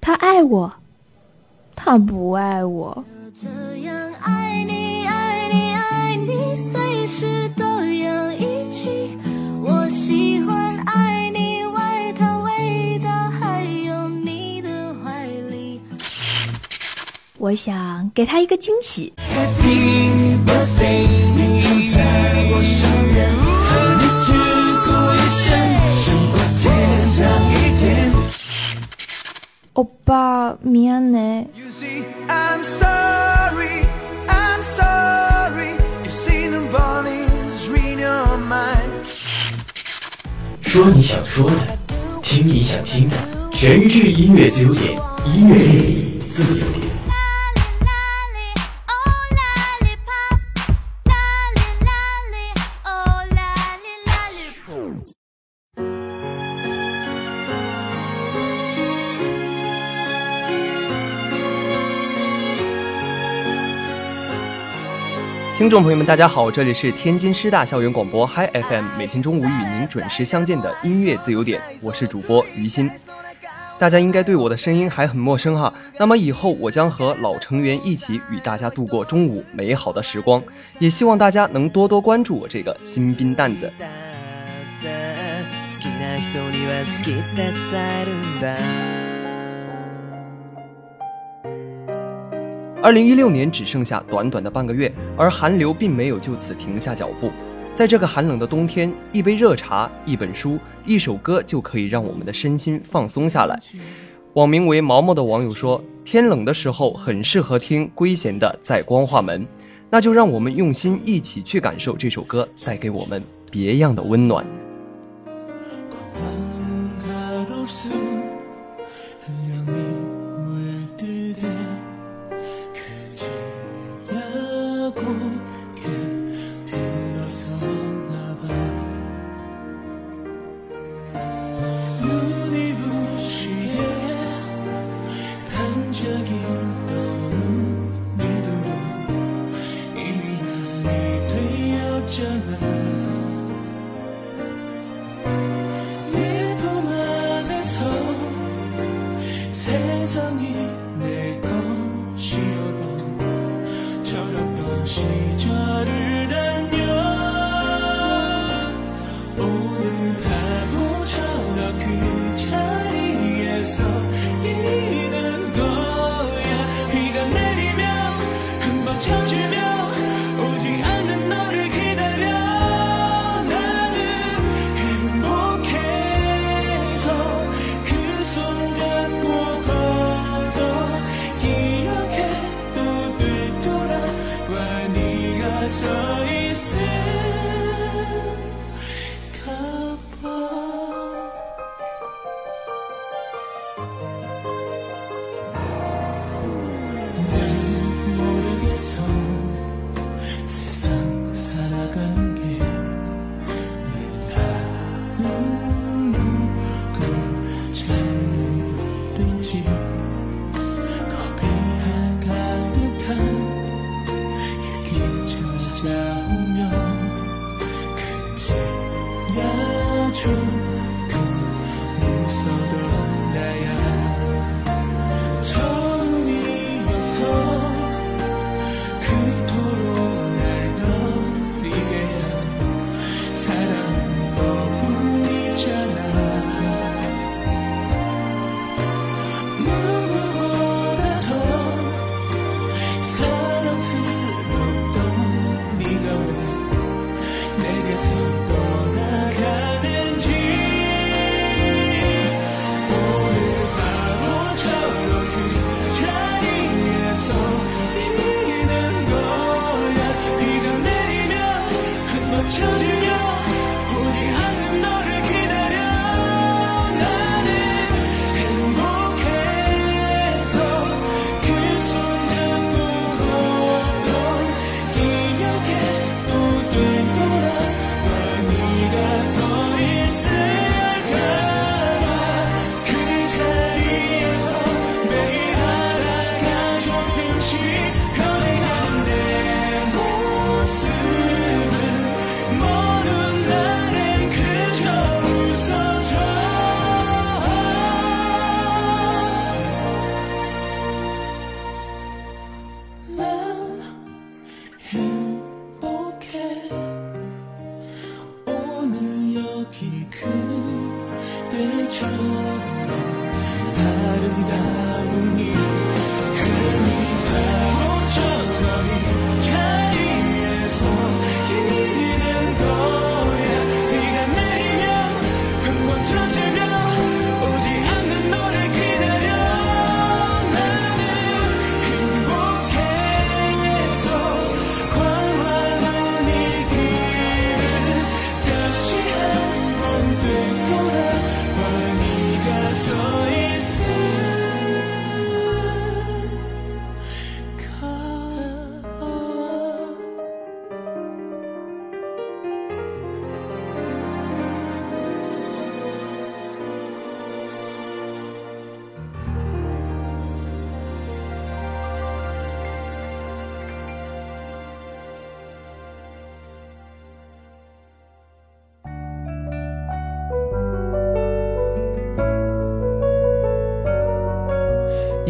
他爱我，他不爱我。我想给他一个惊喜。 Happy birthday，你就在我身边，和你只过一生，胜过天堂一天。欧巴，미안해。 You see, I'm sorry, I'm sorry. You see the bodies read your mind. 说你想说的，听你想听的，全智音乐自由点，音乐电影自由点。 听众朋友们，大家好，这里是天津师大校园广播 Hi FM，每天中午与您准时相见的音乐自由点，我是主播于鑫。大家应该对我的声音还很陌生哈，那么以后我将和老成员一起与大家度过中午美好的时光，也希望大家能多多关注我这个新兵蛋子。二零一六年只剩下短短的半个月，而寒流并没有就此停下脚步。在这个寒冷的冬天，一杯热茶、一本书、一首歌就可以让我们的身心放松下来。网名为毛毛的网友说：“天冷的时候很适合听龟贤的《在光化门》，那就让我们用心一起去感受这首歌带给我们别样的温暖。”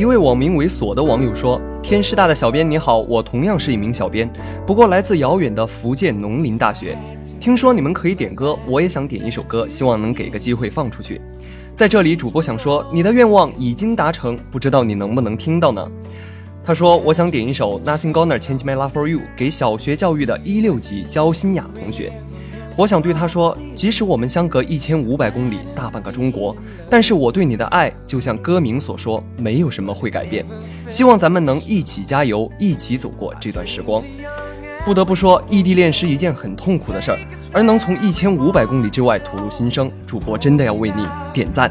一位网名为“锁”的网友说：“天师大的小编你好，我同样是一名小编，不过来自遥远的福建农林大学。听说你们可以点歌，我也想点一首歌，希望能给个机会放出去。在这里，主播想说，你的愿望已经达成，不知道你能不能听到呢？”他说：“我想点一首《Nothing Gonna Change My Love for You》给小学教育的一六级焦新雅同学。我想对他说，即使我们相隔一千五百公里，大半个中国，但是我对你的爱，就像歌名所说，没有什么会改变。希望咱们能一起加油，一起走过这段时光。不得不说，异地恋是一件很痛苦的事儿，而能从一千五百公里之外吐露心声，主播真的要为你点赞。”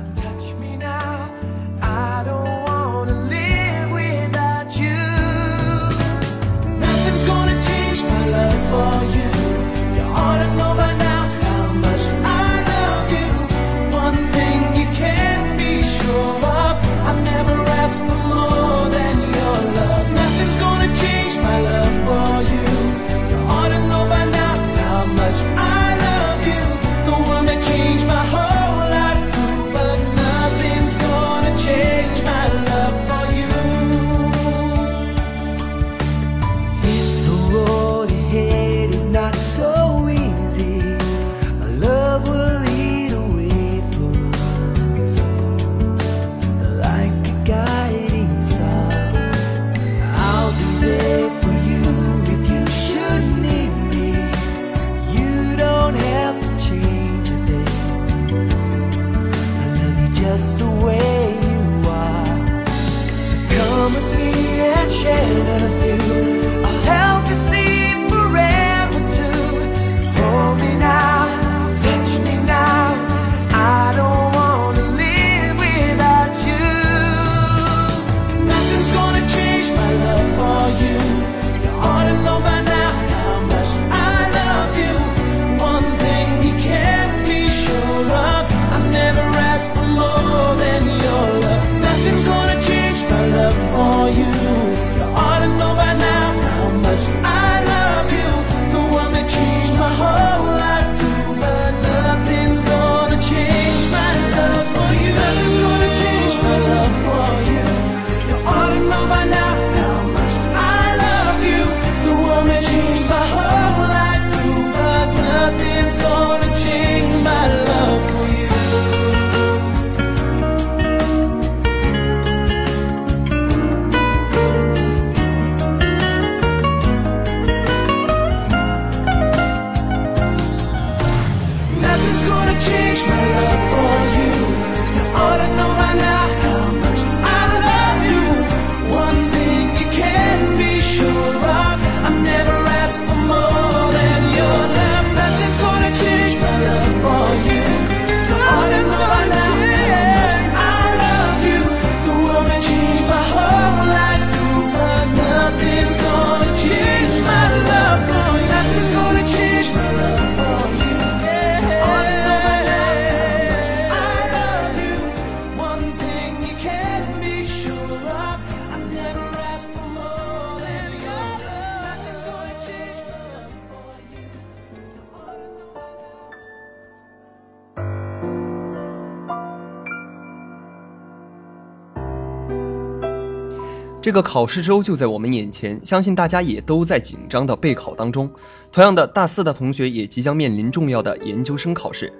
这个考试周就在我们眼前，相信大家也都在紧张的备考当中。同样的，大四的同学也即将面临重要的研究生考试。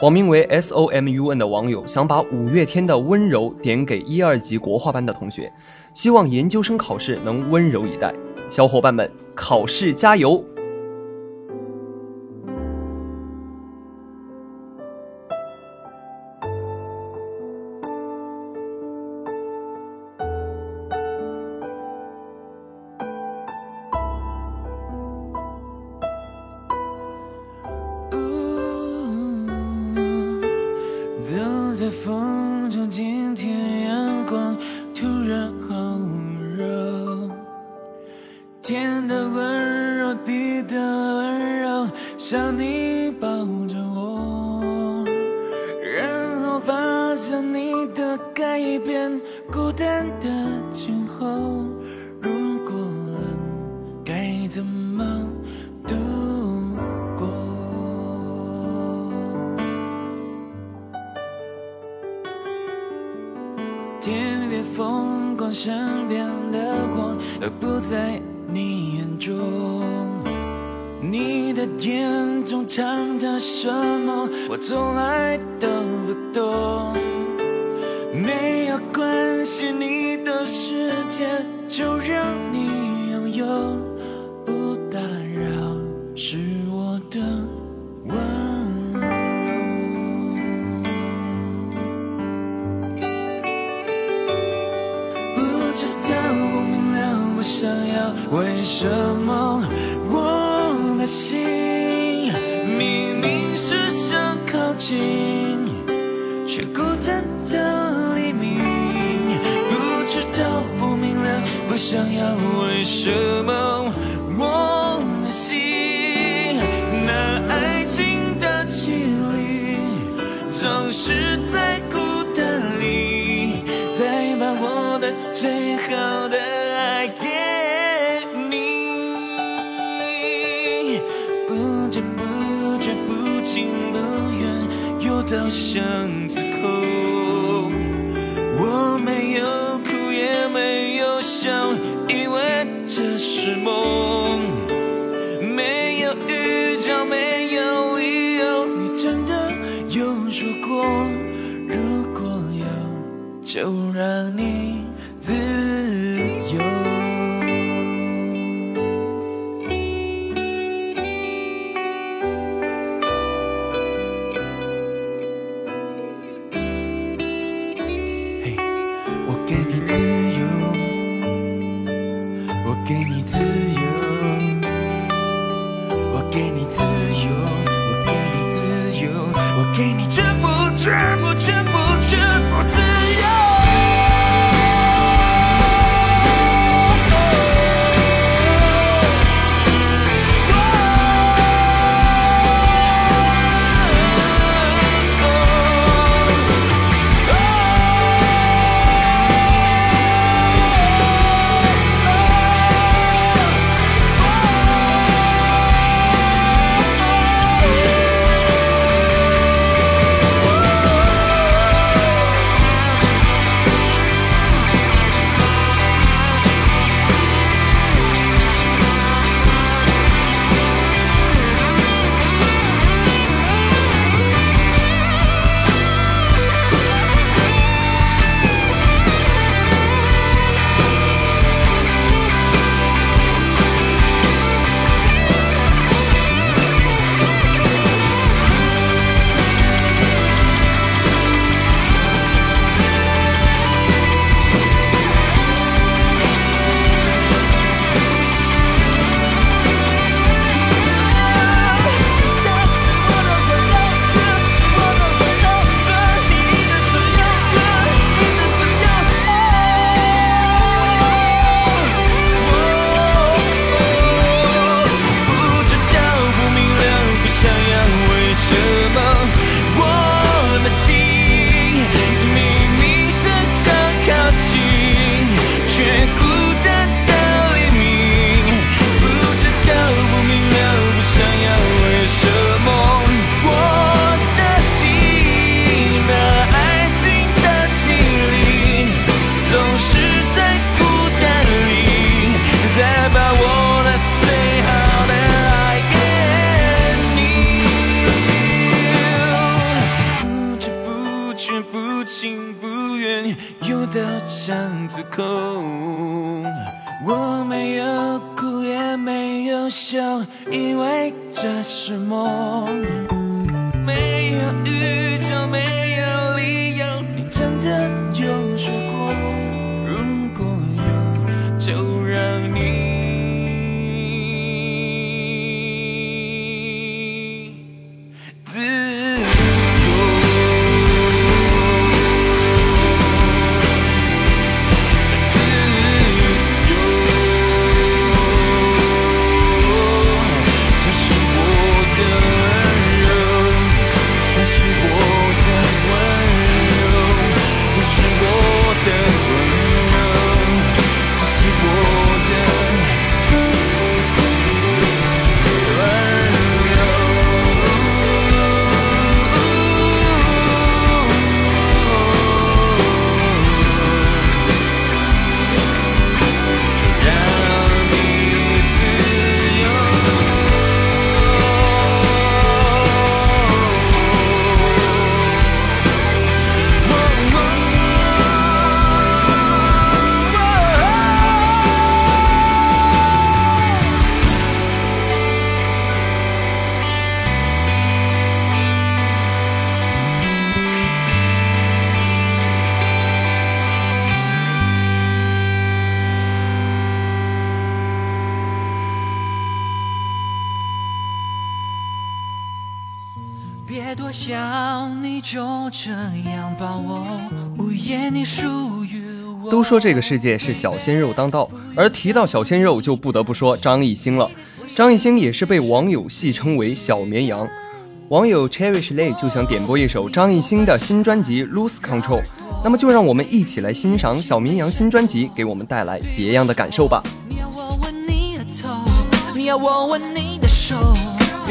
网名为 S O M U N 的网友想把五月天的《温柔》点给一二级国画班的同学，希望研究生考试能温柔以待。小伙伴们，考试加油！你怎么度过？天边风光身边的我都不在你眼中。你的眼中藏着什么我从来都不懂。没有关系你的世界就让只想靠近，却孤单到黎明，不知道不明了，不想要。就让你这是梦想你就这样把我，无言你属于我。都说这个世界是小鲜肉当道，而提到小鲜肉，就不得不说张艺兴了。张艺兴也是被网友戏称为“小绵羊”。网友 Cherish Lay 就想点播一首张艺兴的新专辑《Lose Control》，那么就让我们一起来欣赏小绵羊新专辑给我们带来别样的感受吧。你要我吻你的头，你要我吻你的手，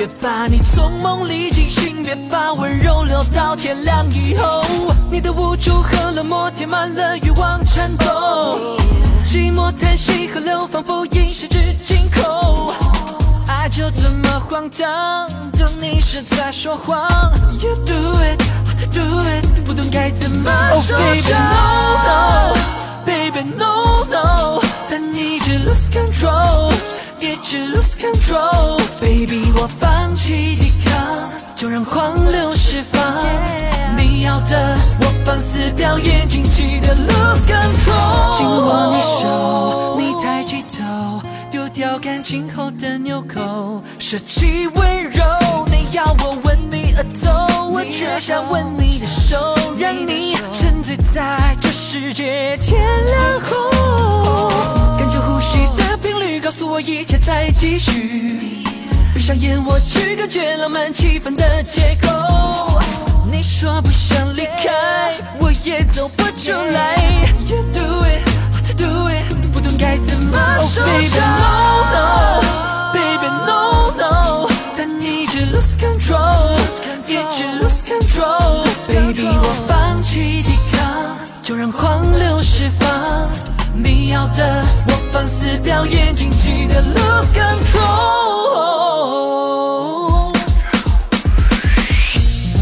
别把你从梦里惊醒，别把温柔留到天亮以后。你的无助和冷漠填满了欲望颤抖，寂寞叹息河流仿佛已失至尽头。爱就这么荒唐，当你是在说谎。You do it, how to do it，不懂该怎么说。Oh baby no no, baby no no，但你一直 lose control，一直 lose control。Baby 我放弃抵抗，就让狂流释放。你要的我放肆表演，尽情的 lose control。紧握你手，你抬起头。丢掉感情后的纽扣，舍弃温柔。你要我吻你额头，我却想吻你的手，让你沉醉在这世界天亮后。感觉呼吸的频率告诉我一切在继续。闭上眼，我去感觉浪漫气氛的借口。你说不想离开，我也走不出来。You do it, how to do it，不懂该怎么说。Baby no no，Baby no no，但你一直 lose control，一直 lose control。Baby 我放弃抵抗，就让狂流释放。你要的我放肆表演，尽情的 lose control。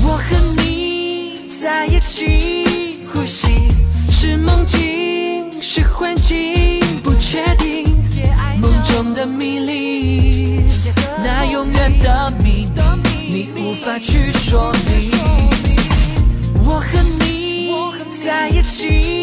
我和你在一起，呼吸是梦境，是幻境，不确定。梦中的迷离，那永远的秘密，你无法去说明。我和你在一起，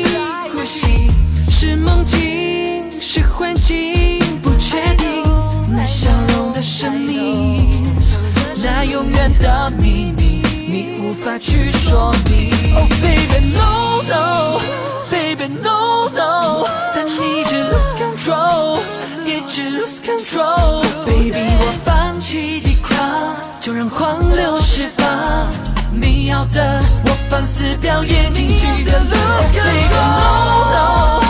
远的秘密，你无法去说明。Oh baby no no，baby no no，但你一直 lose control，一直 lose control。Baby 我放弃抵抗，就让狂流释放。你要的我放肆表演，尽情的 lose control。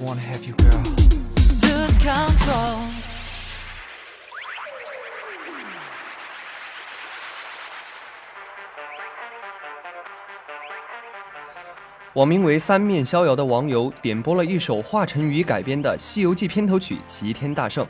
Wanna have you, girl. Lose control. 网名为“三面逍遥”的网友点播了一首华晨宇改编的《西游记》片头曲《齐天大圣》。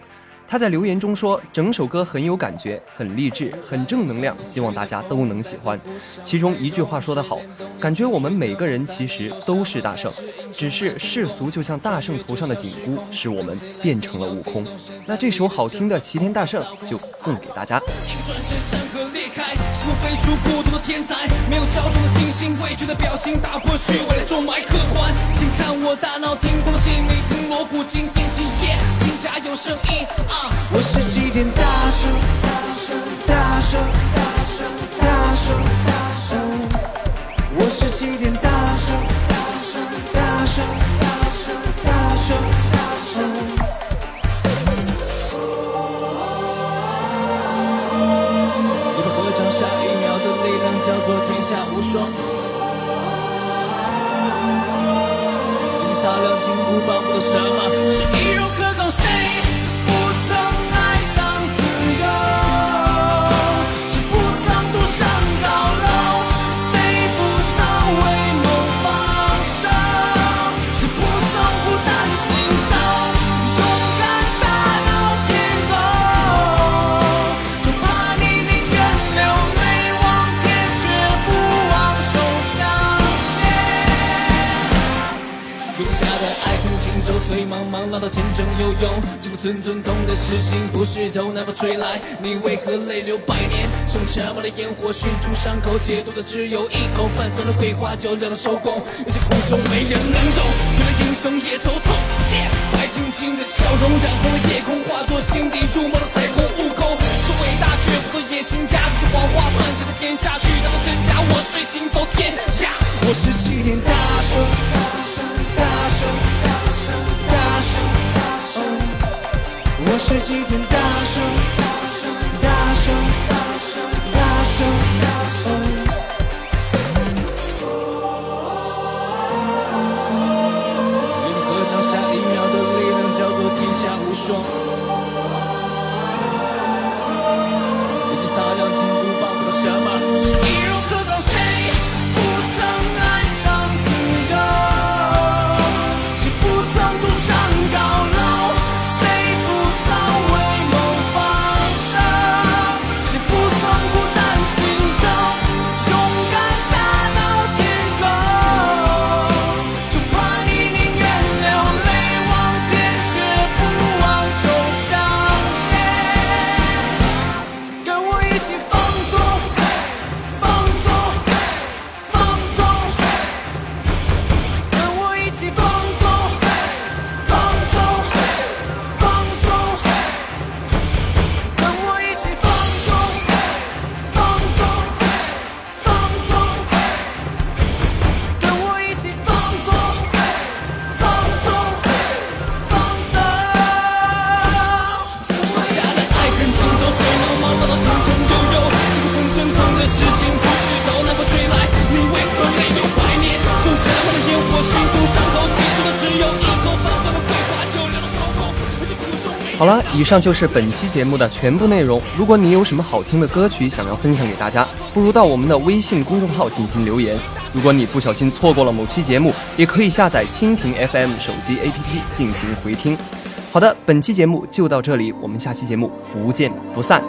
他在留言中说，整首歌很有感觉，很励志，很正能量，希望大家都能喜欢。其中一句话说得好，感觉我们每个人其实都是大圣，只是世俗就像大圣头上的紧箍，使我们变成了悟空。那这首好听的《齐天大圣》就送给大家。转身山河裂开，是我飞出孤独的天才，没有骄纵的信心，畏惧的表情，打破虚伪的重埋客观。请看我大脑听空气里听锣鼓惊天起夜，金甲有声音啊！我是齐天大圣，大圣，大圣，大圣，大圣，我是齐天叫做天下无双。一擦亮金箍棒，不懂什么到前程悠悠，这股寸寸痛的诗心不是头南风吹来，你为何泪流百年？用沉默的烟火熏出伤口，解毒的只有一口，泛酸的桂花酒让它收工，有些苦衷没人能懂，原来英雄也走错。白晶晶的笑容染红了夜空，化作心底入梦的彩虹。悟空是伟大，却不做野心家，这是谎话算谁的天下？巨大的真假，我谁行走天下？我是齐天大圣，大圣，大十今天，大声，大声，大声，大声，大声，大声。与你合掌，下一秒的力量叫做天下无双。好了，以上就是本期节目的全部内容。如果你有什么好听的歌曲想要分享给大家，不如到我们的微信公众号进行留言。如果你不小心错过了某期节目，也可以下载蜻蜓 FM 手机 APP 进行回听。好的，本期节目就到这里，我们下期节目不见不散。